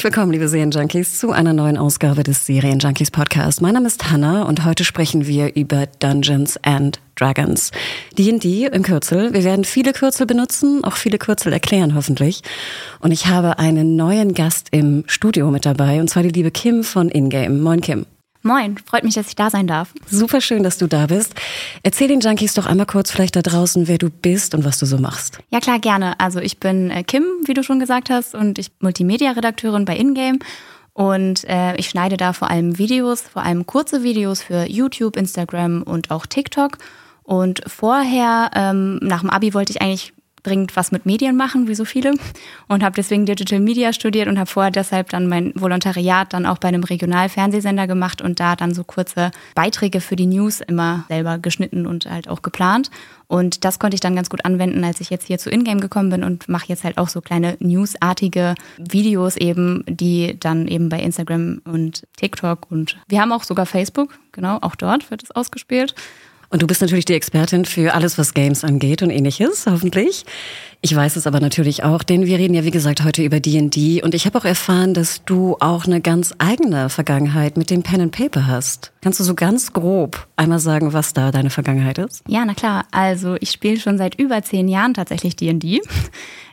Herzlich willkommen, liebe Serienjunkies, zu einer neuen Ausgabe des Serienjunkies Podcast. Mein Name ist Hanna und heute sprechen wir über Dungeons and Dragons. D&D im Kürzel. Wir werden viele Kürzel benutzen, auch viele Kürzel erklären hoffentlich. Und ich habe einen neuen Gast im Studio mit dabei, und zwar die liebe Kim von Ingame. Moin Kim. Moin, freut mich, dass ich da sein darf. Super schön, dass du da bist. Erzähl den Junkies doch einmal kurz vielleicht da draußen, wer du bist und was du so machst. Ja klar, gerne. Also ich bin äh, Kim, wie du schon gesagt hast, und ich bin Multimedia-Redakteurin bei Ingame. Und äh, ich schneide da vor allem Videos, vor allem kurze Videos für YouTube, Instagram und auch TikTok. Und vorher, ähm, nach dem Abi, wollte ich eigentlich dringend was mit Medien machen, wie so viele. Und habe deswegen Digital Media studiert und habe vorher deshalb dann mein Volontariat dann auch bei einem Regionalfernsehsender gemacht und da dann so kurze Beiträge für die News immer selber geschnitten und halt auch geplant. Und das konnte ich dann ganz gut anwenden, als ich jetzt hier zu Ingame gekommen bin und mache jetzt halt auch so kleine newsartige Videos eben, die dann eben bei Instagram und TikTok und wir haben auch sogar Facebook, genau, auch dort wird es ausgespielt. Und du bist natürlich die Expertin für alles, was Games angeht und ähnliches, hoffentlich. Ich weiß es aber natürlich auch, denn wir reden ja, wie gesagt, heute über D&D und ich habe auch erfahren, dass du auch eine ganz eigene Vergangenheit mit dem Pen and Paper hast. Kannst du so ganz grob einmal sagen, was da deine Vergangenheit ist? Ja, na klar. Also ich spiele schon seit über zehn Jahren tatsächlich D&D.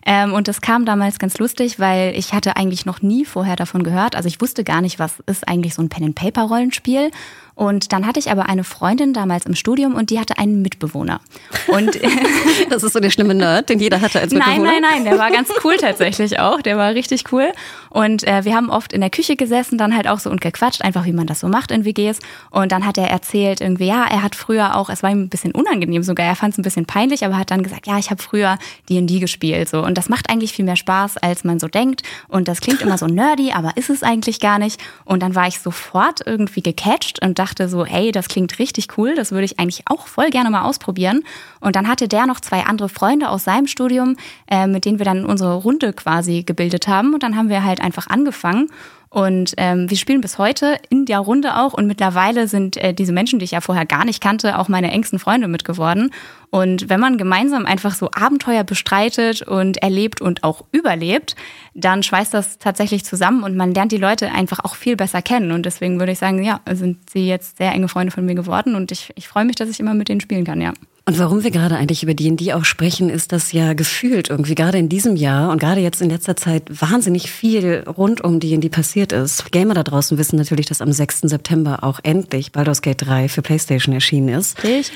Ähm, und das kam damals ganz lustig, weil ich hatte eigentlich noch nie vorher davon gehört. Also ich wusste gar nicht, was ist eigentlich so ein Pen-and-Paper-Rollenspiel. Und dann hatte ich aber eine Freundin damals im Studium und die hatte einen Mitbewohner. Und das ist so der schlimme Nerd, den jeder hatte als Mitbewohner. Nein, nein, nein, der war ganz cool tatsächlich auch. Der war richtig cool. Und äh, wir haben oft in der Küche gesessen, dann halt auch so und gequatscht, einfach wie man das so macht in WGs. Und dann hat er erzählt, irgendwie, ja, er hat früher auch, es war ihm ein bisschen unangenehm sogar, er fand es ein bisschen peinlich, aber hat dann gesagt, ja, ich habe früher D&D gespielt. So. Und das macht eigentlich viel mehr Spaß, als man so denkt. Und das klingt immer so nerdy, aber ist es eigentlich gar nicht. Und dann war ich sofort irgendwie gecatcht und dachte so, hey, das klingt richtig cool, das würde ich eigentlich auch voll gerne mal ausprobieren. Und dann hatte der noch zwei andere Freunde aus seinem Studium, äh, mit denen wir dann unsere Runde quasi gebildet haben. Und dann haben wir halt einfach angefangen. Und ähm, wir spielen bis heute in der Runde auch. Und mittlerweile sind äh, diese Menschen, die ich ja vorher gar nicht kannte, auch meine engsten Freunde mit geworden. Und wenn man gemeinsam einfach so Abenteuer bestreitet und erlebt und auch überlebt, dann schweißt das tatsächlich zusammen und man lernt die Leute einfach auch viel besser kennen. Und deswegen würde ich sagen, ja, sind sie jetzt sehr enge Freunde von mir geworden und ich, ich freue mich, dass ich immer mit denen spielen kann, ja. Und warum wir gerade eigentlich über D&D auch sprechen, ist, dass ja gefühlt irgendwie gerade in diesem Jahr und gerade jetzt in letzter Zeit wahnsinnig viel rund um D&D passiert ist. Gamer da draußen wissen natürlich, dass am 6. September auch endlich Baldur's Gate 3 für PlayStation erschienen ist. Ich?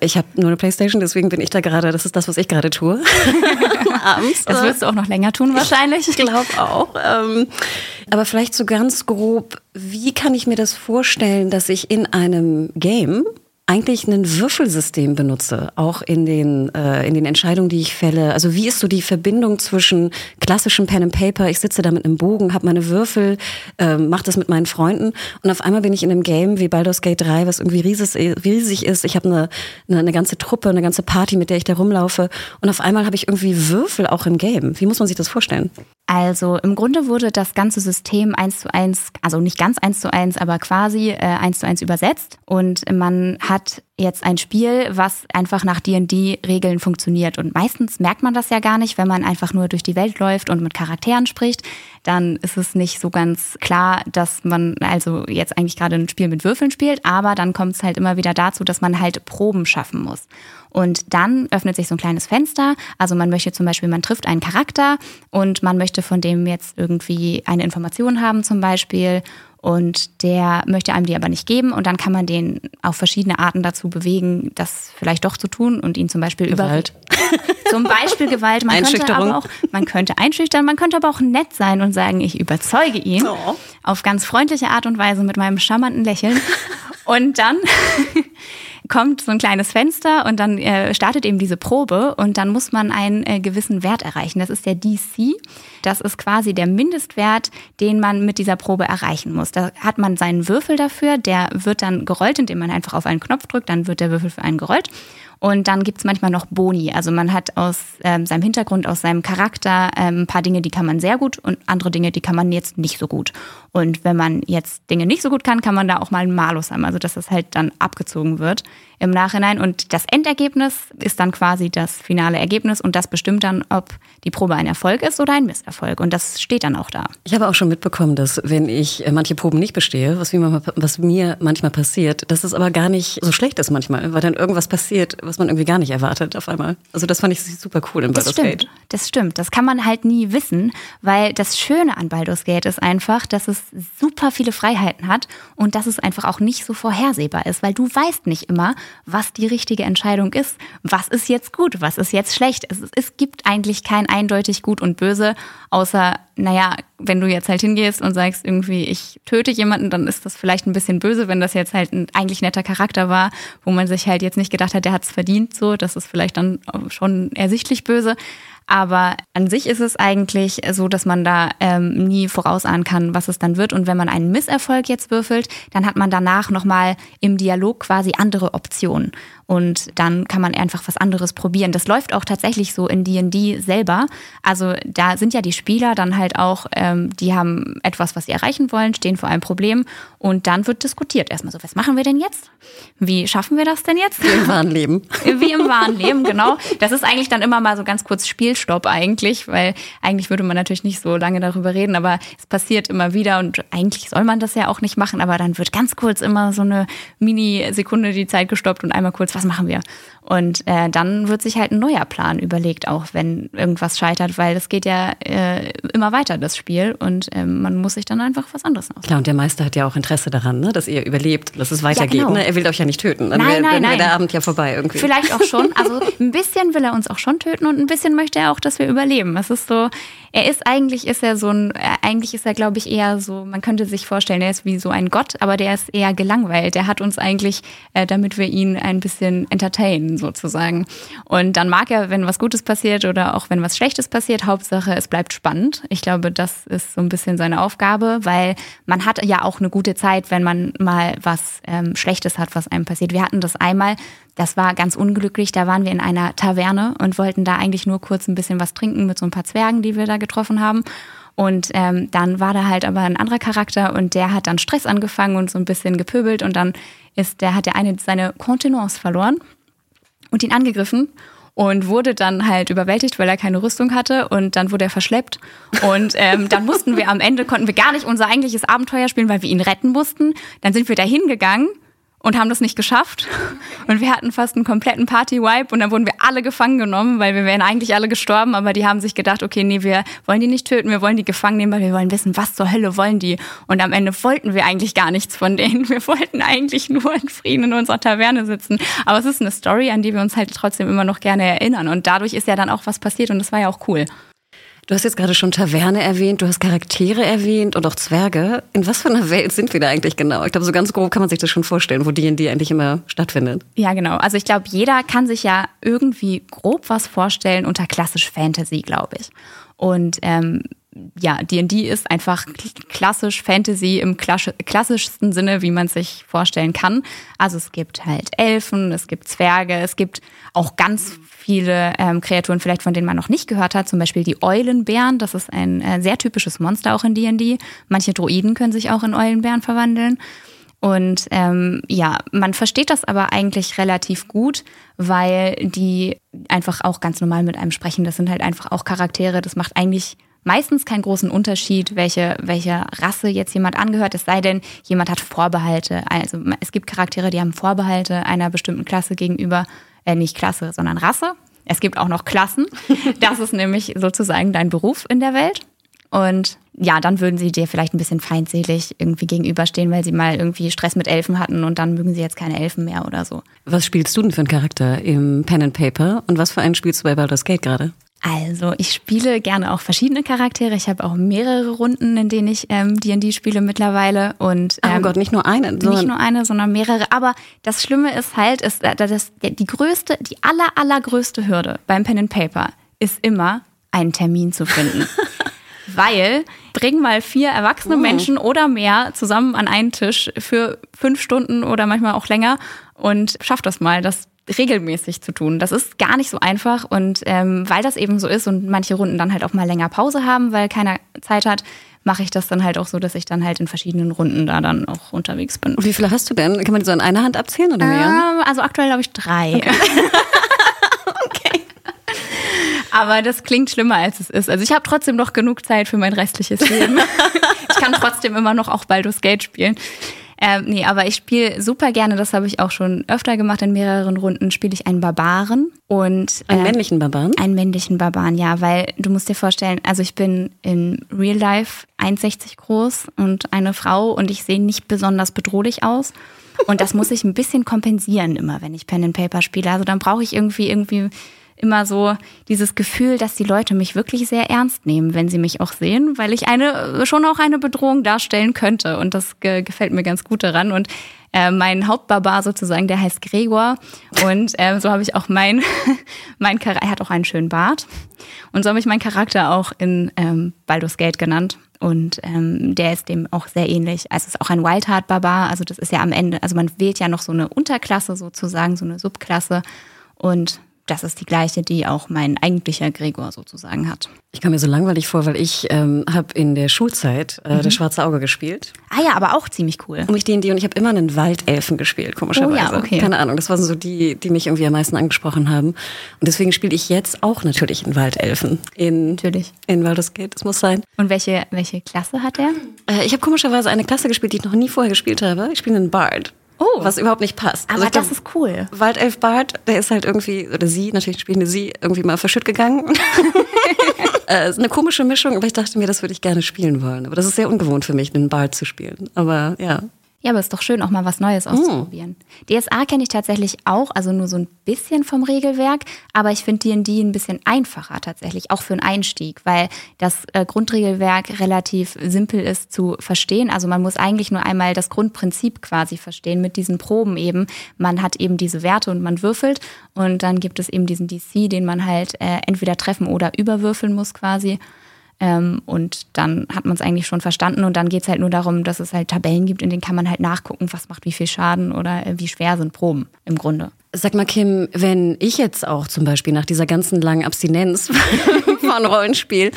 Ich habe nur eine PlayStation, deswegen bin ich da gerade, das ist das, was ich gerade tue. Abends. Das wirst du auch noch länger tun wahrscheinlich. Ich glaube auch. Ähm, aber vielleicht so ganz grob, wie kann ich mir das vorstellen, dass ich in einem Game eigentlich ein Würfelsystem benutze, auch in den, äh, in den Entscheidungen, die ich fälle. Also wie ist so die Verbindung zwischen klassischem Pen and Paper, ich sitze da mit einem Bogen, habe meine Würfel, äh, mache das mit meinen Freunden und auf einmal bin ich in einem Game wie Baldur's Gate 3, was irgendwie riesig, riesig ist. Ich habe eine, eine, eine ganze Truppe, eine ganze Party, mit der ich da rumlaufe und auf einmal habe ich irgendwie Würfel auch im Game. Wie muss man sich das vorstellen? Also im Grunde wurde das ganze System eins zu eins, also nicht ganz eins zu eins, aber quasi äh, eins zu eins übersetzt und man hat jetzt ein Spiel, was einfach nach D&D-Regeln funktioniert. Und meistens merkt man das ja gar nicht, wenn man einfach nur durch die Welt läuft und mit Charakteren spricht. Dann ist es nicht so ganz klar, dass man also jetzt eigentlich gerade ein Spiel mit Würfeln spielt. Aber dann kommt es halt immer wieder dazu, dass man halt Proben schaffen muss. Und dann öffnet sich so ein kleines Fenster. Also man möchte zum Beispiel, man trifft einen Charakter und man möchte von dem jetzt irgendwie eine Information haben zum Beispiel und der möchte einem die aber nicht geben und dann kann man den auf verschiedene Arten dazu bewegen, das vielleicht doch zu tun und ihn zum Beispiel Gewalt. Über zum Beispiel Gewalt. Man könnte aber auch, man könnte einschüchtern, man könnte aber auch nett sein und sagen, ich überzeuge ihn oh. auf ganz freundliche Art und Weise mit meinem charmanten Lächeln und dann kommt so ein kleines Fenster und dann äh, startet eben diese Probe und dann muss man einen äh, gewissen Wert erreichen. Das ist der DC. Das ist quasi der Mindestwert, den man mit dieser Probe erreichen muss. Da hat man seinen Würfel dafür, der wird dann gerollt, indem man einfach auf einen Knopf drückt, dann wird der Würfel für einen gerollt. Und dann gibt's manchmal noch Boni. Also man hat aus ähm, seinem Hintergrund, aus seinem Charakter ähm, ein paar Dinge, die kann man sehr gut und andere Dinge, die kann man jetzt nicht so gut. Und wenn man jetzt Dinge nicht so gut kann, kann man da auch mal einen Malus haben, also dass das halt dann abgezogen wird im Nachhinein. Und das Endergebnis ist dann quasi das finale Ergebnis und das bestimmt dann, ob die Probe ein Erfolg ist oder ein Misserfolg. Und das steht dann auch da. Ich habe auch schon mitbekommen, dass wenn ich äh, manche Proben nicht bestehe, was mir, was mir manchmal passiert, dass es aber gar nicht so schlecht ist manchmal, weil dann irgendwas passiert, was man irgendwie gar nicht erwartet auf einmal. Also das fand ich super cool in Baldur's das stimmt, Das stimmt. Das kann man halt nie wissen, weil das Schöne an Baldur's Gate ist einfach, dass es super viele Freiheiten hat und dass es einfach auch nicht so vorhersehbar ist, weil du weißt nicht immer, was die richtige Entscheidung ist. Was ist jetzt gut, was ist jetzt schlecht? Es, es gibt eigentlich kein eindeutig gut und böse, außer, naja, wenn du jetzt halt hingehst und sagst irgendwie, ich töte jemanden, dann ist das vielleicht ein bisschen böse, wenn das jetzt halt ein eigentlich netter Charakter war, wo man sich halt jetzt nicht gedacht hat, der hat es verdient, so, das ist vielleicht dann schon ersichtlich böse. Aber an sich ist es eigentlich so, dass man da ähm, nie vorausahnen kann, was es dann wird. Und wenn man einen Misserfolg jetzt würfelt, dann hat man danach nochmal im Dialog quasi andere Optionen. Und dann kann man einfach was anderes probieren. Das läuft auch tatsächlich so in D&D selber. Also da sind ja die Spieler dann halt auch, ähm, die haben etwas, was sie erreichen wollen, stehen vor einem Problem. Und dann wird diskutiert erstmal so, was machen wir denn jetzt? Wie schaffen wir das denn jetzt? Wie im wahren Leben. Wie im wahren Leben, genau. Das ist eigentlich dann immer mal so ganz kurz Spiel Spielstopp eigentlich, weil eigentlich würde man natürlich nicht so lange darüber reden, aber es passiert immer wieder und eigentlich soll man das ja auch nicht machen, aber dann wird ganz kurz immer so eine Mini-Sekunde die Zeit gestoppt und einmal kurz, was machen wir? Und äh, dann wird sich halt ein neuer Plan überlegt, auch wenn irgendwas scheitert, weil es geht ja äh, immer weiter, das Spiel. Und äh, man muss sich dann einfach was anderes aus. Klar, und der Meister hat ja auch Interesse daran, ne, dass ihr überlebt, dass es weitergeht. Ja, genau. ne? Er will euch ja nicht töten. Dann nein, wär der Abend ja vorbei irgendwie. Vielleicht auch schon. Also ein bisschen will er uns auch schon töten und ein bisschen möchte er auch, dass wir überleben. Es ist so, er ist eigentlich ist er so ein, eigentlich ist er, glaube ich, eher so, man könnte sich vorstellen, er ist wie so ein Gott, aber der ist eher gelangweilt. Der hat uns eigentlich, äh, damit wir ihn ein bisschen entertainen, sozusagen. Und dann mag er, wenn was Gutes passiert oder auch wenn was Schlechtes passiert, Hauptsache, es bleibt spannend. Ich glaube, das ist so ein bisschen seine Aufgabe, weil man hat ja auch eine gute Zeit, wenn man mal was ähm, Schlechtes hat, was einem passiert. Wir hatten das einmal, das war ganz unglücklich. Da waren wir in einer Taverne und wollten da eigentlich nur kurz ein bisschen was trinken mit so ein paar Zwergen, die wir da getroffen haben. Und ähm, dann war da halt aber ein anderer Charakter und der hat dann Stress angefangen und so ein bisschen gepöbelt und dann ist der hat der eine seine Kontenance verloren und ihn angegriffen und wurde dann halt überwältigt, weil er keine Rüstung hatte und dann wurde er verschleppt und ähm, dann mussten wir am Ende konnten wir gar nicht unser eigentliches Abenteuer spielen, weil wir ihn retten mussten. Dann sind wir da hingegangen und haben das nicht geschafft. Und wir hatten fast einen kompletten Party-Wipe und dann wurden wir alle gefangen genommen, weil wir wären eigentlich alle gestorben, aber die haben sich gedacht, okay, nee, wir wollen die nicht töten, wir wollen die gefangen nehmen, weil wir wollen wissen, was zur Hölle wollen die. Und am Ende wollten wir eigentlich gar nichts von denen. Wir wollten eigentlich nur in Frieden in unserer Taverne sitzen. Aber es ist eine Story, an die wir uns halt trotzdem immer noch gerne erinnern. Und dadurch ist ja dann auch was passiert und das war ja auch cool. Du hast jetzt gerade schon Taverne erwähnt, du hast Charaktere erwähnt und auch Zwerge. In was für einer Welt sind wir da eigentlich genau? Ich glaube, so ganz grob kann man sich das schon vorstellen, wo D&D eigentlich immer stattfindet. Ja, genau. Also ich glaube, jeder kann sich ja irgendwie grob was vorstellen unter klassisch Fantasy, glaube ich. Und ähm, ja, D&D ist einfach klassisch Fantasy im klassischsten Sinne, wie man sich vorstellen kann. Also es gibt halt Elfen, es gibt Zwerge, es gibt auch ganz viele ähm, Kreaturen, vielleicht von denen man noch nicht gehört hat, zum Beispiel die Eulenbären. Das ist ein äh, sehr typisches Monster auch in D&D. Manche Droiden können sich auch in Eulenbären verwandeln. Und ähm, ja, man versteht das aber eigentlich relativ gut, weil die einfach auch ganz normal mit einem sprechen. Das sind halt einfach auch Charaktere. Das macht eigentlich meistens keinen großen Unterschied, welche, welche Rasse jetzt jemand angehört, es sei denn, jemand hat Vorbehalte. Also es gibt Charaktere, die haben Vorbehalte einer bestimmten Klasse gegenüber, äh, nicht Klasse, sondern Rasse. Es gibt auch noch Klassen. Das ist nämlich sozusagen dein Beruf in der Welt. Und ja, dann würden sie dir vielleicht ein bisschen feindselig irgendwie gegenüberstehen, weil sie mal irgendwie Stress mit Elfen hatten und dann mögen sie jetzt keine Elfen mehr oder so. Was spielst du denn für einen Charakter im Pen and Paper und was für einen spielst du bei Baldur's Gate gerade? Also, ich spiele gerne auch verschiedene Charaktere. Ich habe auch mehrere Runden, in denen ich ähm, D&D spiele mittlerweile. Und, ähm, oh Gott, nicht nur eine. Nicht nur eine, sondern mehrere. Aber das Schlimme ist halt, ist, äh, dass die größte, die aller, allergrößte Hürde beim Pen and Paper ist immer, einen Termin zu finden. Weil bring mal vier erwachsene oh. Menschen oder mehr zusammen an einen Tisch für fünf Stunden oder manchmal auch länger und schaff das mal. Das regelmäßig zu tun. Das ist gar nicht so einfach und ähm, weil das eben so ist und manche Runden dann halt auch mal länger Pause haben, weil keiner Zeit hat, mache ich das dann halt auch so, dass ich dann halt in verschiedenen Runden da dann auch unterwegs bin. Und wie viele hast du denn? Kann man die so an einer Hand abzählen oder mehr? Ähm, also aktuell glaube ich drei. Okay. okay. Aber das klingt schlimmer, als es ist. Also ich habe trotzdem noch genug Zeit für mein restliches Leben. ich kann trotzdem immer noch auch Baldur's Gate spielen. Ähm, nee, aber ich spiele super gerne, das habe ich auch schon öfter gemacht in mehreren Runden, spiele ich einen Barbaren und äh, einen männlichen Barbaren? Einen männlichen Barbaren, ja, weil du musst dir vorstellen, also ich bin in Real Life 1,60 groß und eine Frau und ich sehe nicht besonders bedrohlich aus. Und das muss ich ein bisschen kompensieren immer, wenn ich Pen and Paper spiele. Also dann brauche ich irgendwie irgendwie immer so dieses Gefühl, dass die Leute mich wirklich sehr ernst nehmen, wenn sie mich auch sehen, weil ich eine schon auch eine Bedrohung darstellen könnte. Und das ge gefällt mir ganz gut daran. Und äh, mein Hauptbarbar sozusagen, der heißt Gregor. Und äh, so habe ich auch mein mein Charakter, er hat auch einen schönen Bart. Und so habe ich meinen Charakter auch in ähm, Baldur's Gate genannt. Und ähm, der ist dem auch sehr ähnlich. Also es ist auch ein Wildheart Barbar, also das ist ja am Ende, also man wählt ja noch so eine Unterklasse sozusagen, so eine Subklasse. Und das ist die gleiche, die auch mein eigentlicher Gregor sozusagen hat. Ich komme mir so langweilig vor, weil ich ähm, habe in der Schulzeit äh, mhm. das Schwarze Auge gespielt. Ah ja, aber auch ziemlich cool. Und ich und ich habe immer einen Waldelfen gespielt, komischerweise. Oh ja, okay. Keine Ahnung, das waren so die, die mich irgendwie am meisten angesprochen haben. Und deswegen spiele ich jetzt auch natürlich einen Waldelfen in natürlich in Baldur's Gate. Das muss sein. Und welche welche Klasse hat er? Äh, ich habe komischerweise eine Klasse gespielt, die ich noch nie vorher gespielt habe. Ich spiele einen Bard. Oh. Was überhaupt nicht passt. Aber also das ist cool. Waldelf Bart, der ist halt irgendwie, oder sie, natürlich spielende sie, irgendwie mal verschütt gegangen. äh, ist eine komische Mischung, aber ich dachte mir, das würde ich gerne spielen wollen. Aber das ist sehr ungewohnt für mich, einen Bart zu spielen. Aber ja. Ja, aber es ist doch schön, auch mal was Neues auszuprobieren. Mm. DSA kenne ich tatsächlich auch, also nur so ein bisschen vom Regelwerk, aber ich finde D&D ein bisschen einfacher tatsächlich, auch für einen Einstieg, weil das äh, Grundregelwerk relativ simpel ist zu verstehen. Also man muss eigentlich nur einmal das Grundprinzip quasi verstehen mit diesen Proben eben. Man hat eben diese Werte und man würfelt und dann gibt es eben diesen DC, den man halt äh, entweder treffen oder überwürfeln muss quasi. Ähm, und dann hat man es eigentlich schon verstanden und dann geht es halt nur darum, dass es halt Tabellen gibt, in denen kann man halt nachgucken, was macht wie viel Schaden oder äh, wie schwer sind Proben im Grunde. Sag mal, Kim, wenn ich jetzt auch zum Beispiel nach dieser ganzen langen Abstinenz von Rollenspiel,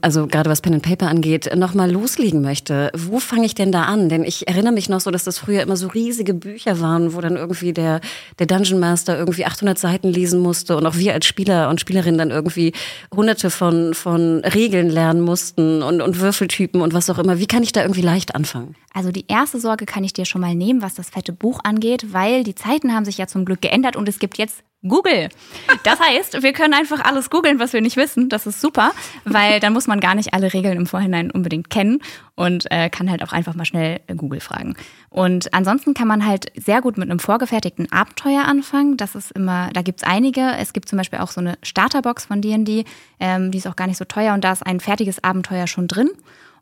also gerade was Pen and Paper angeht, nochmal loslegen möchte, wo fange ich denn da an? Denn ich erinnere mich noch so, dass das früher immer so riesige Bücher waren, wo dann irgendwie der, der Dungeon Master irgendwie 800 Seiten lesen musste und auch wir als Spieler und Spielerinnen dann irgendwie hunderte von, von Regeln lernen mussten und, und Würfeltypen und was auch immer. Wie kann ich da irgendwie leicht anfangen? Also die erste Sorge kann ich dir schon mal nehmen, was das fette Buch angeht, weil die Zeiten haben sich ja zum Glück geändert und es gibt jetzt Google. Das heißt, wir können einfach alles googeln, was wir nicht wissen. Das ist super, weil dann muss man gar nicht alle Regeln im Vorhinein unbedingt kennen und äh, kann halt auch einfach mal schnell Google fragen. Und ansonsten kann man halt sehr gut mit einem vorgefertigten Abenteuer anfangen. Das ist immer, da gibt's einige. Es gibt zum Beispiel auch so eine Starterbox von D&D, ähm, die ist auch gar nicht so teuer und da ist ein fertiges Abenteuer schon drin.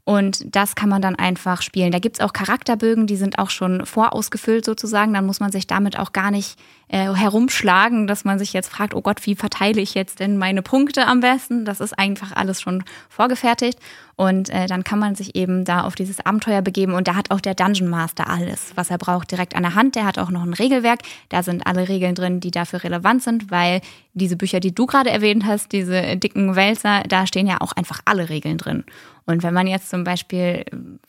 Und das kann man dann einfach spielen. Da gibt es auch Charakterbögen, die sind auch schon vorausgefüllt sozusagen. Dann muss man sich damit auch gar nicht äh, herumschlagen, dass man sich jetzt fragt, oh Gott, wie verteile ich jetzt denn meine Punkte am besten? Das ist einfach alles schon vorgefertigt. Und äh, dann kann man sich eben da auf dieses Abenteuer begeben. Und da hat auch der Dungeon Master alles, was er braucht, direkt an der Hand. Der hat auch noch ein Regelwerk. Da sind alle Regeln drin, die dafür relevant sind, weil diese Bücher, die du gerade erwähnt hast, diese dicken Wälzer, da stehen ja auch einfach alle Regeln drin. Und wenn man jetzt zum Beispiel,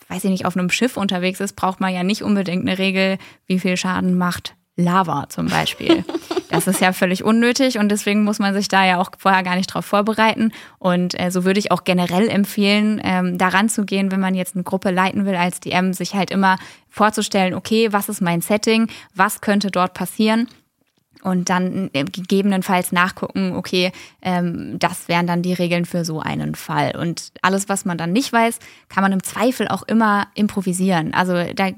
weiß ich nicht, auf einem Schiff unterwegs ist, braucht man ja nicht unbedingt eine Regel, wie viel Schaden macht Lava zum Beispiel. Das ist ja völlig unnötig und deswegen muss man sich da ja auch vorher gar nicht drauf vorbereiten. Und äh, so würde ich auch generell empfehlen, ähm, daran zu gehen, wenn man jetzt eine Gruppe leiten will als DM, sich halt immer vorzustellen, okay, was ist mein Setting, was könnte dort passieren und dann äh, gegebenenfalls nachgucken, okay, ähm, das wären dann die Regeln für so einen Fall. Und alles, was man dann nicht weiß, kann man im Zweifel auch immer improvisieren. Also, da,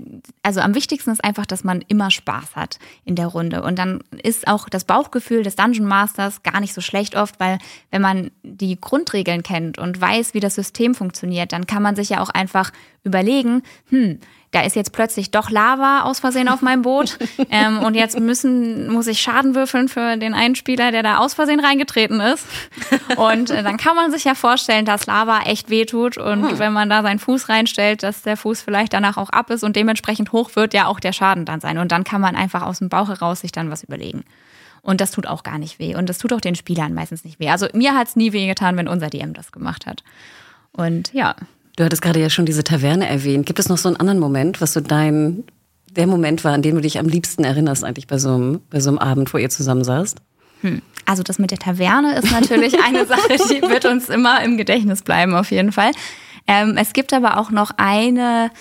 also am wichtigsten ist einfach, dass man immer Spaß hat in der Runde. Und dann ist auch das Bauchgefühl des Dungeon Masters gar nicht so schlecht oft, weil wenn man die Grundregeln kennt und weiß, wie das System funktioniert, dann kann man sich ja auch einfach überlegen, hm, da ist jetzt plötzlich doch Lava aus Versehen auf meinem Boot ähm, und jetzt müssen, muss ich Schaden würfeln für den einen Spieler, der da aus Versehen reingetreten ist. Und äh, dann kann man sich ja vorstellen, dass Lava echt wehtut und hm. wenn man da seinen Fuß reinstellt, dass der Fuß vielleicht danach auch ab ist und dementsprechend hoch wird ja auch der Schaden dann sein. Und dann kann man einfach aus dem Bauch heraus sich dann was überlegen. Und das tut auch gar nicht weh. Und das tut auch den Spielern meistens nicht weh. Also mir hat es nie weh getan, wenn unser DM das gemacht hat. Und ja, Du hattest gerade ja schon diese Taverne erwähnt. Gibt es noch so einen anderen Moment, was so dein, der Moment war, an den du dich am liebsten erinnerst, eigentlich bei so einem, bei so einem Abend, wo ihr zusammen saßt? Hm. Also das mit der Taverne ist natürlich eine Sache, die wird uns immer im Gedächtnis bleiben, auf jeden Fall. Ähm, es gibt aber auch noch eine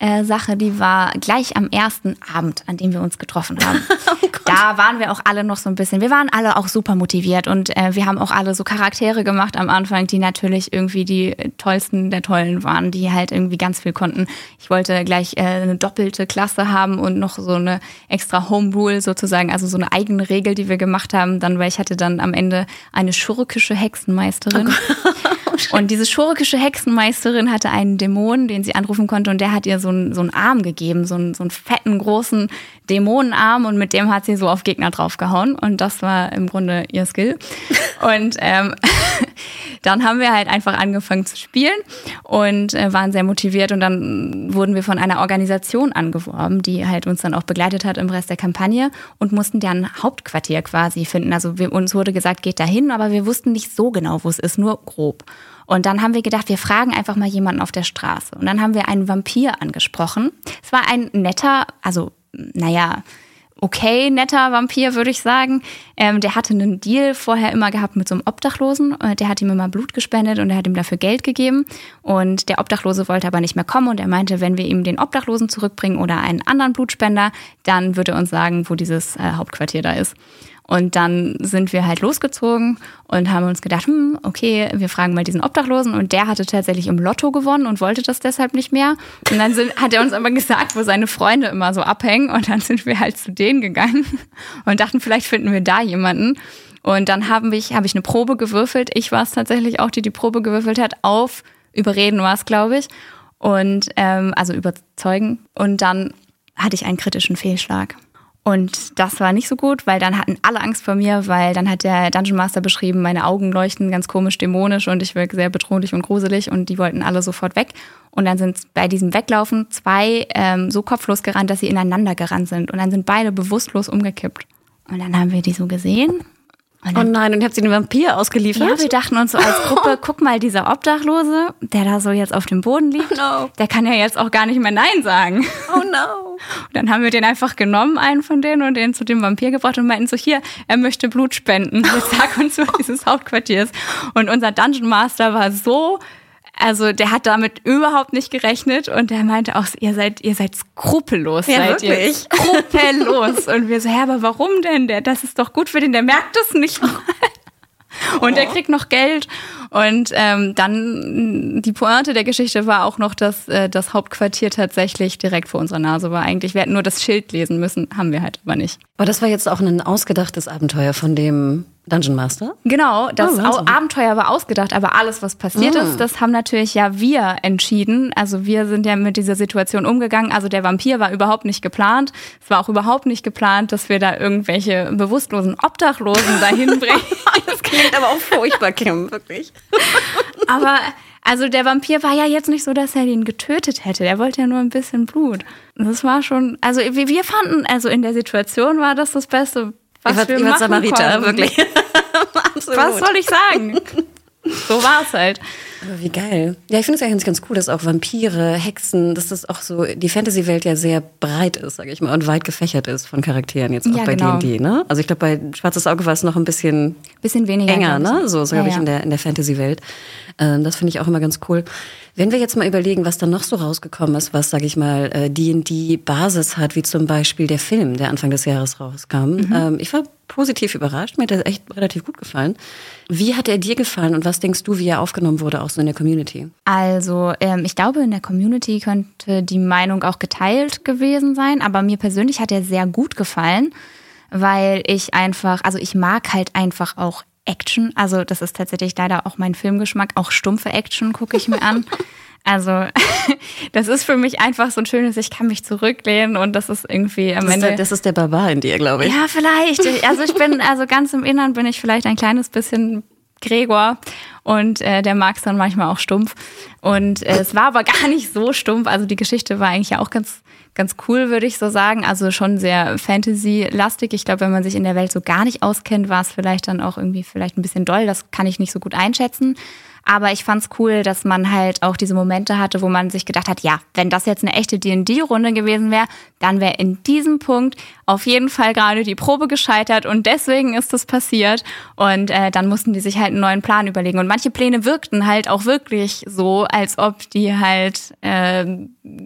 äh, Sache, die war gleich am ersten Abend, an dem wir uns getroffen haben. oh da waren wir auch alle noch so ein bisschen, wir waren alle auch super motiviert und äh, wir haben auch alle so Charaktere gemacht am Anfang, die natürlich irgendwie die tollsten der Tollen waren, die halt irgendwie ganz viel konnten. Ich wollte gleich äh, eine doppelte Klasse haben und noch so eine extra Home Rule sozusagen, also so eine eigene Regel, die wir gemacht haben, dann, weil ich hatte dann am Ende eine schurkische Hexenmeisterin. Oh und diese schurkische Hexenmeisterin hatte einen Dämon, den sie anrufen konnte und der hat ihr so einen, so einen Arm gegeben, so einen, so einen fetten, großen Dämonenarm und mit dem hat sie so auf Gegner draufgehauen und das war im Grunde ihr Skill. Und ähm, dann haben wir halt einfach angefangen zu spielen und äh, waren sehr motiviert und dann wurden wir von einer Organisation angeworben, die halt uns dann auch begleitet hat im Rest der Kampagne und mussten deren Hauptquartier quasi finden. Also wir, uns wurde gesagt, geht dahin, aber wir wussten nicht so genau, wo es ist, nur grob. Und dann haben wir gedacht, wir fragen einfach mal jemanden auf der Straße. Und dann haben wir einen Vampir angesprochen. Es war ein netter, also naja, okay, netter Vampir, würde ich sagen. Ähm, der hatte einen Deal vorher immer gehabt mit so einem Obdachlosen. Äh, der hat ihm immer Blut gespendet und er hat ihm dafür Geld gegeben. Und der Obdachlose wollte aber nicht mehr kommen und er meinte, wenn wir ihm den Obdachlosen zurückbringen oder einen anderen Blutspender, dann würde er uns sagen, wo dieses äh, Hauptquartier da ist. Und dann sind wir halt losgezogen und haben uns gedacht, hm, okay, wir fragen mal diesen Obdachlosen. Und der hatte tatsächlich im Lotto gewonnen und wollte das deshalb nicht mehr. Und dann sind, hat er uns aber gesagt, wo seine Freunde immer so abhängen. Und dann sind wir halt zu denen gegangen und dachten, vielleicht finden wir da jemanden. Und dann habe ich, hab ich eine Probe gewürfelt. Ich war es tatsächlich auch, die die Probe gewürfelt hat. Auf Überreden war es, glaube ich. Und ähm, also überzeugen. Und dann hatte ich einen kritischen Fehlschlag. Und das war nicht so gut, weil dann hatten alle Angst vor mir, weil dann hat der Dungeon Master beschrieben, meine Augen leuchten ganz komisch dämonisch und ich wirke sehr bedrohlich und gruselig und die wollten alle sofort weg. Und dann sind bei diesem Weglaufen zwei ähm, so kopflos gerannt, dass sie ineinander gerannt sind. Und dann sind beide bewusstlos umgekippt. Und dann haben wir die so gesehen oh nein, und ihr habt sie den Vampir ausgeliefert? Ja, wir dachten uns so als Gruppe, guck mal, dieser Obdachlose, der da so jetzt auf dem Boden liegt, oh no. der kann ja jetzt auch gar nicht mehr Nein sagen. Oh no. Und dann haben wir den einfach genommen, einen von denen, und den zu dem Vampir gebracht und meinten so, hier, er möchte Blut spenden. Jetzt sag uns, wo dieses Hauptquartier ist. Und unser Dungeon Master war so also der hat damit überhaupt nicht gerechnet und der meinte auch, ihr seid, ihr seid skrupellos, ja, seid wirklich? ihr. Skrupellos. und wir so, ja, aber warum denn? Der, das ist doch gut für den, der merkt das nicht mal. Und er kriegt noch Geld. Und ähm, dann die Pointe der Geschichte war auch noch, dass äh, das Hauptquartier tatsächlich direkt vor unserer Nase war. Eigentlich, wir hätten nur das Schild lesen müssen, haben wir halt aber nicht. Aber das war jetzt auch ein ausgedachtes Abenteuer von dem Dungeon Master? Genau, das oh, Abenteuer war ausgedacht, aber alles, was passiert ah. ist, das haben natürlich ja wir entschieden. Also wir sind ja mit dieser Situation umgegangen. Also der Vampir war überhaupt nicht geplant. Es war auch überhaupt nicht geplant, dass wir da irgendwelche bewusstlosen Obdachlosen dahin bringen. das klingt aber auch furchtbar, Kim, wirklich. aber also der Vampir war ja jetzt nicht so, dass er ihn getötet hätte. Der wollte ja nur ein bisschen Blut. Das war schon, also wir fanden, also in der Situation war das das Beste, was ich wir Samariter, konnten. wirklich. Was soll ich sagen? So war es halt. Aber wie geil. Ja, ich finde es eigentlich ganz cool, dass auch Vampire, Hexen, dass das auch so die Fantasy-Welt ja sehr breit ist, sage ich mal, und weit gefächert ist von Charakteren jetzt auch ja, bei D&D, genau. ne? Also ich glaube, bei Schwarzes Auge war es noch ein bisschen, bisschen weniger enger, ne? So, so ja, glaube ich, in der, in der Fantasy-Welt. Ähm, das finde ich auch immer ganz cool. Wenn wir jetzt mal überlegen, was da noch so rausgekommen ist, was, sage ich mal, D&D äh, Basis hat, wie zum Beispiel der Film, der Anfang des Jahres rauskam. Mhm. Ähm, ich war positiv überrascht. Mir hat er echt relativ gut gefallen. Wie hat er dir gefallen und was denkst du, wie er aufgenommen wurde, auch so in der Community? Also, ähm, ich glaube, in der Community könnte die Meinung auch geteilt gewesen sein, aber mir persönlich hat er sehr gut gefallen, weil ich einfach, also ich mag halt einfach auch Action. Also, das ist tatsächlich leider auch mein Filmgeschmack. Auch stumpfe Action gucke ich mir an. Also das ist für mich einfach so ein schönes, ich kann mich zurücklehnen und das ist irgendwie am das Ende. Ist der, das ist der Barbar in dir, glaube ich. Ja, vielleicht. Also ich bin, also ganz im Innern bin ich vielleicht ein kleines bisschen Gregor und äh, der mag es dann manchmal auch stumpf. Und äh, es war aber gar nicht so stumpf. Also die Geschichte war eigentlich auch ganz, ganz cool, würde ich so sagen. Also schon sehr Fantasy-lastig. Ich glaube, wenn man sich in der Welt so gar nicht auskennt, war es vielleicht dann auch irgendwie vielleicht ein bisschen doll. Das kann ich nicht so gut einschätzen. Aber ich fand's cool, dass man halt auch diese Momente hatte, wo man sich gedacht hat, ja, wenn das jetzt eine echte D&D-Runde gewesen wäre, dann wäre in diesem Punkt auf jeden Fall gerade die Probe gescheitert und deswegen ist das passiert. Und äh, dann mussten die sich halt einen neuen Plan überlegen. Und manche Pläne wirkten halt auch wirklich so, als ob die halt äh,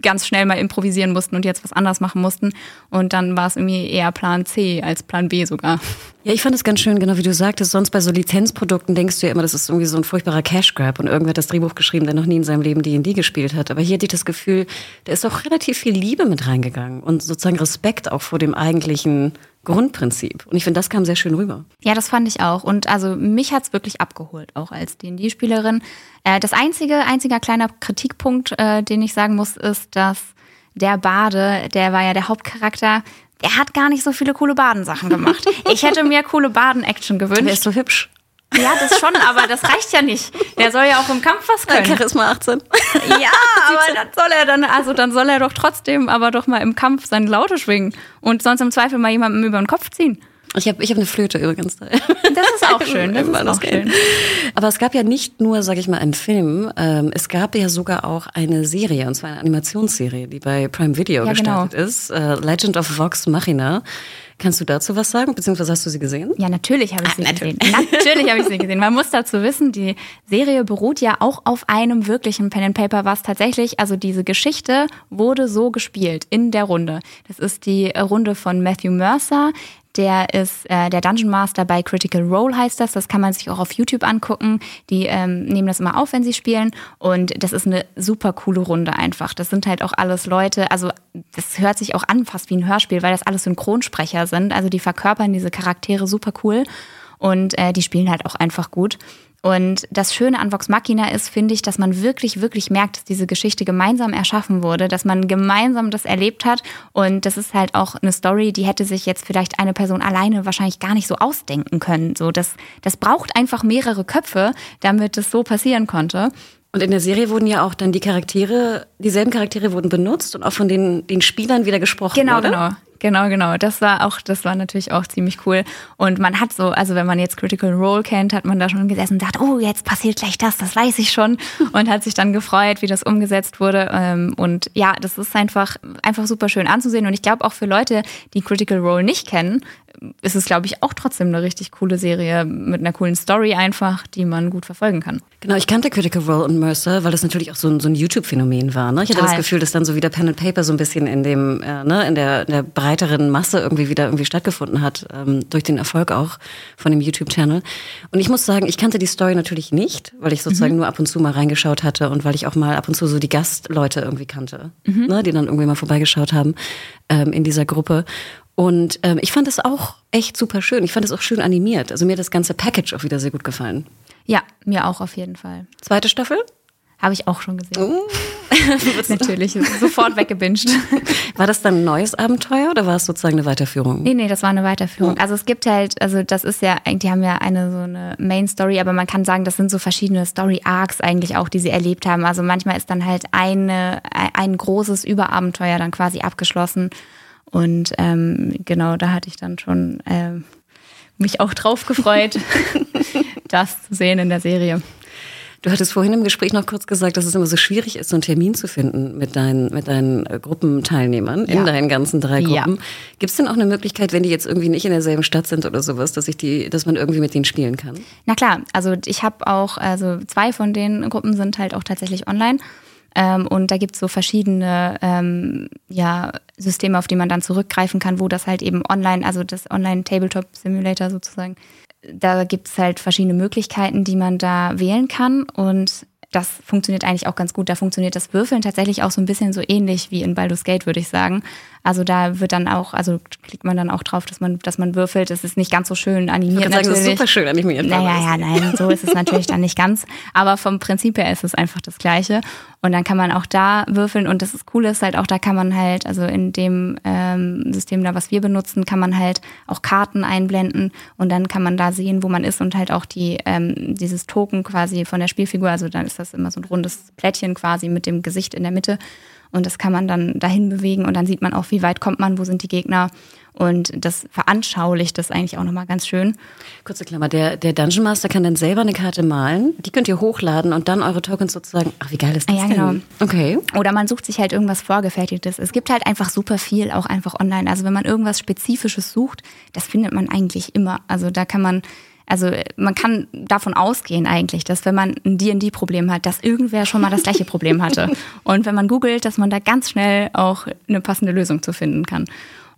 ganz schnell mal improvisieren mussten und jetzt was anderes machen mussten. Und dann war es irgendwie eher Plan C als Plan B sogar. Ja, ich fand es ganz schön, genau wie du sagtest. Sonst bei so Lizenzprodukten denkst du ja immer, das ist irgendwie so ein furchtbarer Cash Grab und irgendwer hat das Drehbuch geschrieben, der noch nie in seinem Leben D&D gespielt hat. Aber hier hatte ich das Gefühl, da ist auch relativ viel Liebe mit reingegangen und sozusagen Respekt auch vor dem eigentlichen Grundprinzip. Und ich finde, das kam sehr schön rüber. Ja, das fand ich auch. Und also mich hat's wirklich abgeholt, auch als D&D-Spielerin. Äh, das einzige, einziger kleiner Kritikpunkt, äh, den ich sagen muss, ist, dass der Bade, der war ja der Hauptcharakter, der hat gar nicht so viele coole Badensachen gemacht. Ich hätte mir coole Baden-Action gewünscht. Der ist so hübsch. Ja, das schon, aber das reicht ja nicht. Der soll ja auch im Kampf was können. Charisma 18. Ja, aber dann soll er dann, also dann soll er doch trotzdem aber doch mal im Kampf seine Laute schwingen und sonst im Zweifel mal jemandem über den Kopf ziehen. Ich habe ich hab eine Flöte übrigens. Das ist auch schön. Das ist auch schön. Aber es gab ja nicht nur, sage ich mal, einen Film. Ähm, es gab ja sogar auch eine Serie, und zwar eine Animationsserie, die bei Prime Video Ja, gestartet genau. ist. Äh, Legend of Vox Machina. Kannst du dazu was sagen? Beziehungsweise hast du sie gesehen? Ja, natürlich habe ich sie natürlich. gesehen. Natürlich habe ich sie gesehen. Man muss dazu wissen, die Serie beruht ja auch auf einem wirklichen Pen and Paper, was tatsächlich, also diese Geschichte wurde so gespielt in der Runde. Das ist die Runde von Matthew Mercer. Der ist äh, der Dungeon Master bei Critical Role heißt das. Das kann man sich auch auf YouTube angucken. Die ähm, nehmen das immer auf, wenn sie spielen. Und das ist eine super coole Runde einfach. Das sind halt auch alles Leute. Also das hört sich auch an fast wie ein Hörspiel, weil das alles Synchronsprecher sind. Also die verkörpern diese Charaktere super cool. Und äh, die spielen halt auch einfach gut. Und das Schöne an Vox Machina ist, finde ich, dass man wirklich, wirklich merkt, dass diese Geschichte gemeinsam erschaffen wurde, dass man gemeinsam das erlebt hat. Und das ist halt auch eine Story, die hätte sich jetzt vielleicht eine Person alleine wahrscheinlich gar nicht so ausdenken können. So, das, das braucht einfach mehrere Köpfe, damit es so passieren konnte. Und in der Serie wurden ja auch dann die Charaktere, dieselben Charaktere wurden benutzt und auch von den, den Spielern wieder gesprochen. Genau, oder? genau. Genau, genau. Das war auch, das war natürlich auch ziemlich cool. Und man hat so, also wenn man jetzt Critical Role kennt, hat man da schon gesessen und sagt, oh, jetzt passiert gleich das, das weiß ich schon. Und hat sich dann gefreut, wie das umgesetzt wurde. Ähm, Und ja, das ist einfach, einfach super schön anzusehen. Und ich glaube auch für Leute, die Critical Role nicht kennen, ist es, glaube ich, auch trotzdem eine richtig coole Serie mit einer coolen Story einfach, die man gut verfolgen kann. Genau, ich kannte Critical Role und Mercer, weil das natürlich auch so ein, so ein YouTube-Phänomen war. Ne? Ich hatte Total. das Gefühl, dass dann so wieder Pen and Paper so ein bisschen in dem, äh, ne, in der, in der breiteren Masse irgendwie wieder irgendwie stattgefunden hat, ähm, durch den Erfolg auch von dem YouTube-Channel. Und ich muss sagen, ich kannte die Story natürlich nicht, weil ich sozusagen nur ab und zu mal reingeschaut hatte und weil ich auch mal ab und zu so die Gastleute irgendwie kannte, ne, die dann irgendwie mal vorbeigeschaut haben ähm, in dieser Gruppe. Und ähm, ich fand es auch echt super schön. Ich fand es auch schön animiert. Also mir hat das ganze Package auch wieder sehr gut gefallen. Ja, mir auch auf jeden Fall. Zweite Staffel? Habe ich auch schon gesehen. Oh. Natürlich, sofort weggebinged. War das dann ein neues Abenteuer oder war es sozusagen eine Weiterführung? Nee, nee, das war eine Weiterführung. Also es gibt halt, also das ist ja, die haben ja eine so eine Main Story, aber man kann sagen, das sind so verschiedene Story Arcs eigentlich auch, die sie erlebt haben. Also manchmal ist dann halt eine, ein großes Überabenteuer dann quasi abgeschlossen. Und ähm, genau, da hatte ich dann schon ähm, mich auch drauf gefreut, das zu sehen in der Serie. Du hattest vorhin im Gespräch noch kurz gesagt, dass es immer so schwierig ist, so einen Termin zu finden mit deinen, mit deinen äh, Gruppenteilnehmern in Ja. deinen ganzen drei Ja. Gruppen. Gibt es denn auch eine Möglichkeit, wenn die jetzt irgendwie nicht in derselben Stadt sind oder sowas, dass ich die, dass man irgendwie mit denen spielen kann? Na klar, also ich habe auch, also zwei von den Gruppen sind halt auch tatsächlich online. Ähm, und da gibt's so verschiedene ähm, ja, Systeme, auf die man dann zurückgreifen kann, wo das halt eben online, also das Online-Tabletop-Simulator sozusagen, da gibt's halt verschiedene Möglichkeiten, die man da wählen kann. Und das funktioniert eigentlich auch ganz gut. Da funktioniert das Würfeln tatsächlich auch so ein bisschen so ähnlich wie in Baldur's Gate, würde ich sagen. Also da wird dann auch, also klickt man dann auch drauf, dass man, dass man würfelt. Es ist nicht ganz so schön Ich animiert würde sagen, das ist super schön animiert. Naja, ja, nein, so ist es natürlich dann nicht ganz. Aber vom Prinzip her ist es einfach das Gleiche. Und dann kann man auch da würfeln. Und das ist Coole ist halt auch, da kann man halt, also in dem ähm, System da, was wir benutzen, kann man halt auch Karten einblenden. Und dann kann man da sehen, wo man ist und halt auch die, ähm, dieses Token quasi von der Spielfigur. Also dann ist das immer so ein rundes Plättchen quasi mit dem Gesicht in der Mitte. Und das kann man dann dahin bewegen und dann sieht man auch, wie weit kommt man, wo sind die Gegner. Und das veranschaulicht das eigentlich auch nochmal ganz schön. Kurze Klammer, der, der Dungeon Master kann dann selber eine Karte malen, die könnt ihr hochladen und dann eure Tokens sozusagen, ach wie geil ist das ja, denn? genau. Okay. Oder man sucht sich halt irgendwas Vorgefertigtes. Es gibt halt einfach super viel auch einfach online. Also wenn man irgendwas Spezifisches sucht, das findet man eigentlich immer. Also da kann man, also man kann davon ausgehen eigentlich, dass wenn man ein D&D-Problem hat, dass irgendwer schon mal das gleiche Problem hatte. Und wenn man googelt, dass man da ganz schnell auch eine passende Lösung zu finden kann.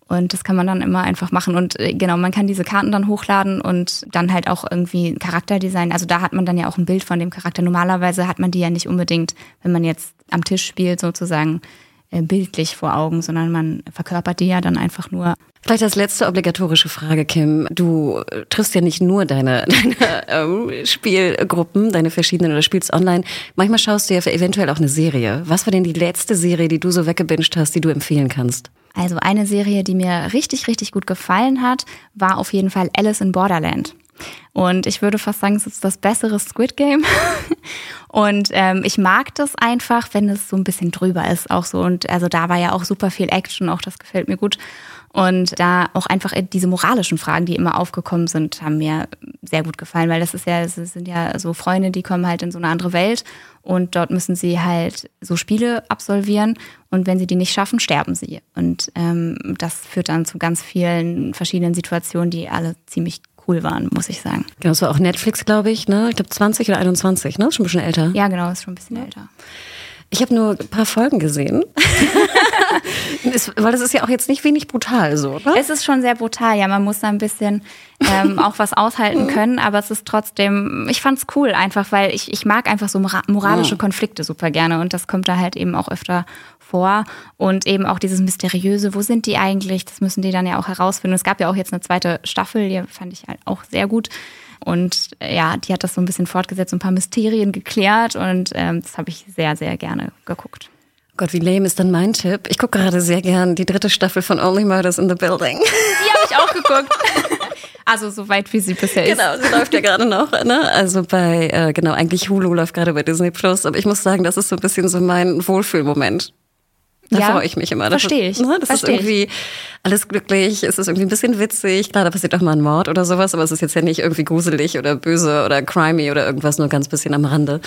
Und das kann man dann immer einfach machen. Und äh, genau, man kann diese Karten dann hochladen und dann halt auch irgendwie ein Charakterdesign. Also da hat man dann ja auch ein Bild von dem Charakter. Normalerweise hat man die ja nicht unbedingt, wenn man jetzt am Tisch spielt, sozusagen äh, bildlich vor Augen, sondern man verkörpert die ja dann einfach nur. Vielleicht als letzte obligatorische Frage, Kim. Du äh, triffst ja nicht nur deine, deine ähm, Spielgruppen, deine verschiedenen oder spielst online. Manchmal schaust du ja für eventuell auch eine Serie. Was war denn die letzte Serie, die du so weggebinged hast, die du empfehlen kannst? Also eine Serie, die mir richtig, richtig gut gefallen hat, war auf jeden Fall Alice in Borderland. Und ich würde fast sagen, es ist das bessere Squid Game. Und ähm, ich mag das einfach, wenn es so ein bisschen drüber ist, auch so. Und also da war ja auch super viel Action, auch das gefällt mir gut. Und da auch einfach diese moralischen Fragen, die immer aufgekommen sind, haben mir sehr gut gefallen, weil das ist ja, es sind ja so Freunde, die kommen halt in so eine andere Welt und dort müssen sie halt so Spiele absolvieren und wenn sie die nicht schaffen, sterben sie. Und ähm, das führt dann zu ganz vielen verschiedenen Situationen, die alle ziemlich cool waren, muss ich sagen. Genau, das war auch Netflix, glaube ich, ne? Ich glaube 20 oder 21, ne? Schon ein bisschen älter. Ja, genau, ist schon ein bisschen älter. Ich habe nur ein paar Folgen gesehen. es, weil das ist ja auch jetzt nicht wenig brutal so, oder? Es ist schon sehr brutal, ja. Man muss da ein bisschen ähm, auch was aushalten können, aber es ist trotzdem, ich fand's cool einfach, weil ich, ich mag einfach so mora- moralische Konflikte super gerne und das kommt da halt eben auch öfter vor. Und eben auch dieses Mysteriöse, wo sind die eigentlich? Das müssen die dann ja auch herausfinden. Es gab ja auch jetzt eine zweite Staffel, die fand ich halt auch sehr gut. Und äh, ja, die hat das so ein bisschen fortgesetzt, so ein paar Mysterien geklärt und ähm, das habe ich sehr, sehr gerne geguckt. Gott, wie lame ist dann mein Tipp? Ich gucke gerade sehr gern die dritte Staffel von Only Murders in the Building. Die habe ich auch geguckt. Also so weit, wie sie bisher ist. Genau, sie läuft ja gerade noch. Ne? Also bei, äh, genau, eigentlich Hulu läuft gerade bei Disney Plus. Aber ich muss sagen, das ist so ein bisschen so mein Wohlfühlmoment. Da Ja, freue ich mich immer. Das verstehe ich, Ne? Das verstehe ist irgendwie alles glücklich, es ist irgendwie ein bisschen witzig. Klar, da passiert auch mal ein Mord oder sowas, aber es ist jetzt ja nicht irgendwie gruselig oder böse oder crimey oder irgendwas, nur ganz bisschen am Rande.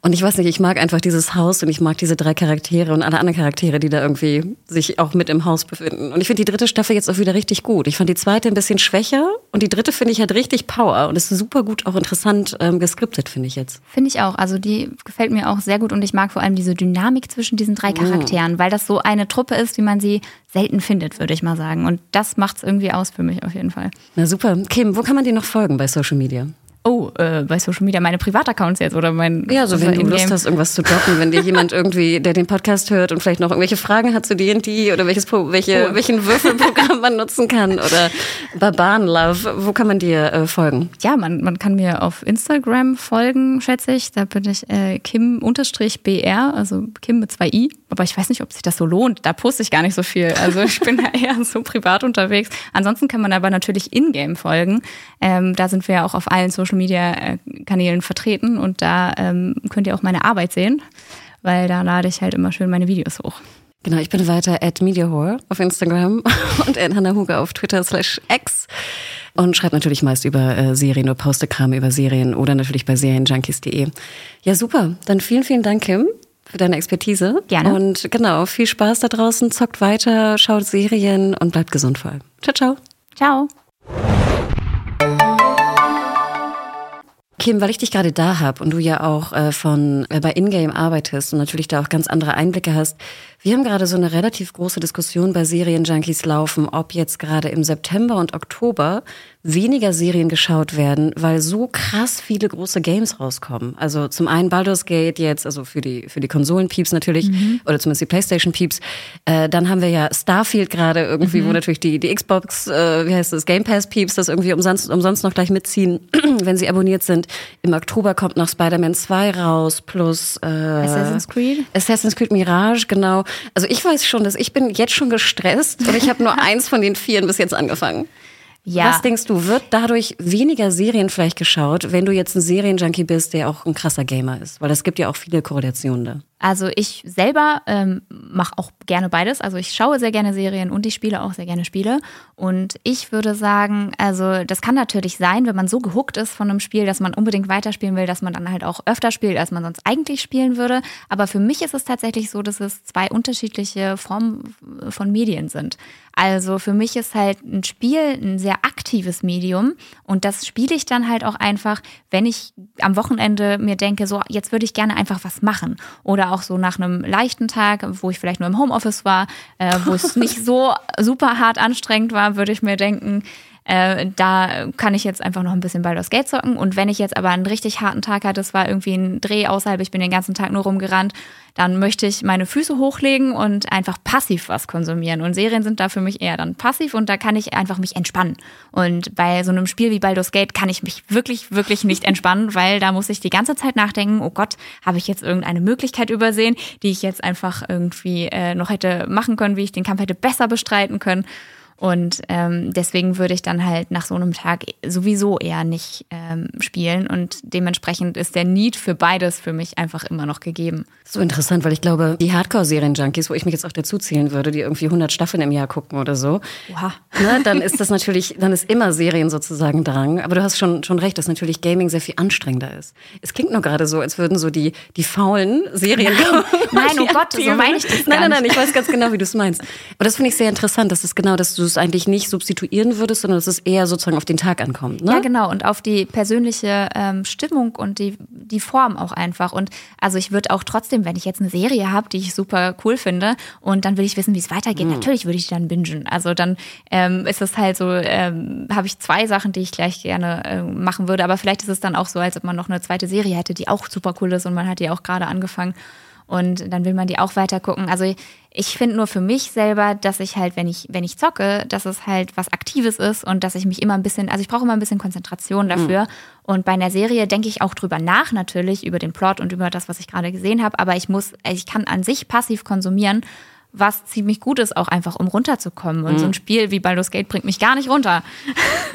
Und ich weiß nicht, ich mag einfach dieses Haus und ich mag diese drei Charaktere und alle anderen Charaktere, die da irgendwie sich auch mit im Haus befinden. Und ich finde die dritte Staffel jetzt auch wieder richtig gut. Ich fand die zweite ein bisschen schwächer und die dritte finde ich hat richtig Power und ist super gut auch interessant ähm, geskriptet, finde ich jetzt. Finde ich auch. Also die gefällt mir auch sehr gut und ich mag vor allem diese Dynamik zwischen diesen drei Charakteren, weil das so eine Truppe ist, wie man sie selten findet, würde ich mal sagen. Und das macht es irgendwie aus für mich auf jeden Fall. Na super. Kim, wo kann man dir noch folgen bei Social Media? Oh, äh, bei Social Media meine Privataccounts jetzt oder mein Ja, so wenn du Lust hast, irgendwas zu droppen, wenn dir jemand irgendwie, der den Podcast hört und vielleicht noch irgendwelche Fragen hat zu D&D oder welches, welche, Oh. welchen Würfelprogramm man nutzen kann oder Barbaren-Love, wo kann man dir äh, folgen? Ja, man, man kann mir auf Instagram folgen, schätze ich. Da bin ich äh, Kim-BR, also Kim mit zwei I. Aber ich weiß nicht, ob sich das so lohnt. Da poste ich gar nicht so viel. Also ich bin da eher so privat unterwegs. Ansonsten kann man aber natürlich in-game folgen. Ähm, da sind wir ja auch auf allen Social-Media-Kanälen vertreten und da ähm, könnt ihr auch meine Arbeit sehen, weil da lade ich halt immer schön meine Videos hoch. Genau, ich bin weiter at MediaHore auf Instagram und at Hannah Huger auf Twitter slash X und schreibe natürlich meist über äh, Serien oder poste Kram über Serien oder natürlich bei serienjunkies.de. Ja, super. Dann vielen, vielen Dank, Kim, für deine Expertise. Gerne. Und genau, viel Spaß da draußen, zockt weiter, schaut Serien und bleibt gesund vor allem. Ciao, ciao. Ciao. Kim, weil ich dich gerade da habe und du ja auch äh, von äh, bei Ingame arbeitest und natürlich da auch ganz andere Einblicke hast. Wir haben gerade so eine relativ große Diskussion bei Serienjunkies laufen, ob jetzt gerade im September und Oktober weniger Serien geschaut werden, weil so krass viele große Games rauskommen. Also zum einen Baldur's Gate jetzt, also für die für die Konsolen-Peeps natürlich oder zumindest die PlayStation-Peeps. Äh, dann haben wir ja Starfield gerade irgendwie, wo natürlich die die Xbox, äh, wie heißt das, Game Pass-Peeps das irgendwie umsonst umsonst noch gleich mitziehen, wenn sie abonniert sind. Im Oktober kommt noch Spider-Man 2 raus plus äh, Assassin's Creed? Assassin's Creed Mirage, genau. Also ich weiß schon, dass ich bin jetzt schon gestresst und ich habe nur eins von den vieren bis jetzt angefangen. Ja. Was denkst du, wird dadurch weniger Serien vielleicht geschaut, wenn du jetzt ein Serienjunkie bist, der auch ein krasser Gamer ist? Weil es gibt ja auch viele Korrelationen da. Also ich selber ähm, mache auch gerne beides. Also ich schaue sehr gerne Serien und ich spiele auch sehr gerne Spiele. Und ich würde sagen, also das kann natürlich sein, wenn man so gehuckt ist von einem Spiel, dass man unbedingt weiterspielen will, dass man dann halt auch öfter spielt, als man sonst eigentlich spielen würde. Aber für mich ist es tatsächlich so, dass es zwei unterschiedliche Formen von Medien sind. Also für mich ist halt ein Spiel ein sehr aktives Medium. Und das spiele ich dann halt auch einfach, wenn ich am Wochenende mir denke, so jetzt würde ich gerne einfach was machen. Oder auch so nach einem leichten Tag, wo ich vielleicht nur im Homeoffice war, äh, wo es nicht so super hart anstrengend war, würde ich mir denken, äh, da kann ich jetzt einfach noch ein bisschen Baldur's Gate zocken. Und wenn ich jetzt aber einen richtig harten Tag hatte, es war irgendwie ein Dreh außerhalb, ich bin den ganzen Tag nur rumgerannt, dann möchte ich meine Füße hochlegen und einfach passiv was konsumieren. Und Serien sind da für mich eher dann passiv und da kann ich einfach mich entspannen. Und bei so einem Spiel wie Baldur's Gate kann ich mich wirklich, wirklich nicht entspannen, weil da muss ich die ganze Zeit nachdenken, oh Gott, habe ich jetzt irgendeine Möglichkeit übersehen, die ich jetzt einfach irgendwie äh, noch hätte machen können, wie ich den Kampf hätte besser bestreiten können. Und ähm, deswegen würde ich dann halt nach so einem Tag sowieso eher nicht ähm, spielen. Und dementsprechend ist der Need für beides für mich einfach immer noch gegeben. So interessant, weil ich glaube, die Hardcore-Serien-Junkies, wo ich mich jetzt auch dazu zählen würde, die irgendwie 100 Staffeln im Jahr gucken oder so, Oha. ne, dann ist das natürlich, dann ist immer Serien sozusagen Drang. Aber du hast schon, schon recht, dass natürlich Gaming sehr viel anstrengender ist. Es klingt nur gerade so, als würden so die, die faulen Serien. Nein, nein oh Gott, so meine ich das Nein, nein, nein, ich weiß ganz genau, wie du es meinst. Aber das finde ich sehr interessant, dass es genau, dass du es eigentlich nicht substituieren würdest, sondern dass es eher sozusagen auf den Tag ankommt. Ne? Ja, genau. Und auf die persönliche ähm, Stimmung und die, die Form auch einfach. Und also ich würde auch trotzdem, wenn ich jetzt eine Serie habe, die ich super cool finde, und dann will ich wissen, wie es weitergeht, mhm. natürlich würde ich die dann bingen. Also dann ähm, ist es halt so, ähm, habe ich zwei Sachen, die ich gleich gerne äh, machen würde. Aber vielleicht ist es dann auch so, als ob man noch eine zweite Serie hätte, die auch super cool ist und man hat die auch gerade angefangen. Und dann will man die auch weiter gucken. Also ich finde nur für mich selber, dass ich halt, wenn ich, wenn ich zocke, dass es halt was Aktives ist und dass ich mich immer ein bisschen, also ich brauche immer ein bisschen Konzentration dafür. Mhm. Und bei einer Serie denke ich auch drüber nach, natürlich, über den Plot und über das, was ich gerade gesehen habe. Aber ich muss, ich kann an sich passiv konsumieren was ziemlich gut ist, auch einfach um runterzukommen. Und mhm. so ein Spiel wie Baldur's Gate bringt mich gar nicht runter.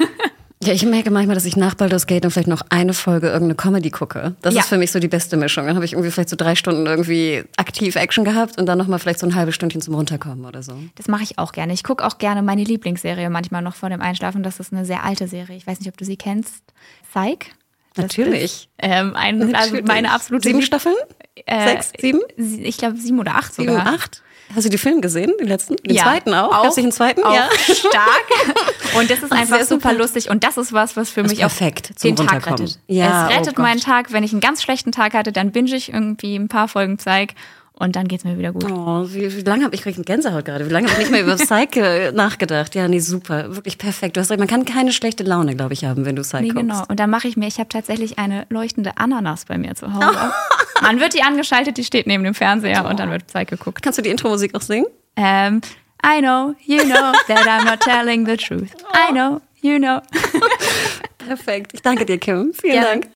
Ja, ich merke manchmal, dass ich nach Baldur's Gate dann vielleicht noch eine Folge irgendeine Comedy gucke. Das ja. ist für mich so die beste Mischung. Dann habe ich irgendwie vielleicht so drei Stunden irgendwie aktiv Action gehabt und dann nochmal vielleicht so ein halbes Stündchen zum Runterkommen oder so. Das mache ich auch gerne. Ich gucke auch gerne meine Lieblingsserie manchmal noch vor dem Einschlafen. Das ist eine sehr alte Serie. Ich weiß nicht, ob du sie kennst. Psych. Natürlich. Ist, ähm, ein, also meine absolute Sieben Staffeln? Äh, Sechs, sieben? Ich glaube sieben oder acht sogar. Sieben, acht? Hast du die Film gesehen, den letzten? Den ja, zweiten auch? auch Hast du den zweiten? Auch ja. Stark. Und das ist einfach super, super lustig. Und das ist was, was für mich perfekt auch den Tag rettet. Ja, es rettet oh meinen Tag. Wenn ich einen ganz schlechten Tag hatte, dann binge ich irgendwie ein paar Folgen Zeig und dann geht's mir wieder gut. Oh, wie, wie lange habe ich kriege Gänsehaut gerade? Wie lange habe ich nicht mehr über Psyche nachgedacht? Ja, nee, super, wirklich perfekt. Du hast recht, man kann keine schlechte Laune, glaube ich, haben, wenn du Psyche nee, genau. Guckst. Und dann mache ich mir, ich habe tatsächlich eine leuchtende Ananas bei mir zu Hause. man wird die angeschaltet, die steht neben dem Fernseher oh. und dann wird Psyche geguckt. Kannst du die Intro-Musik auch singen? Ähm, I know, you know that I'm not telling the truth. I know, you know. Perfekt. Ich danke dir, Kim. Vielen ja. Dank.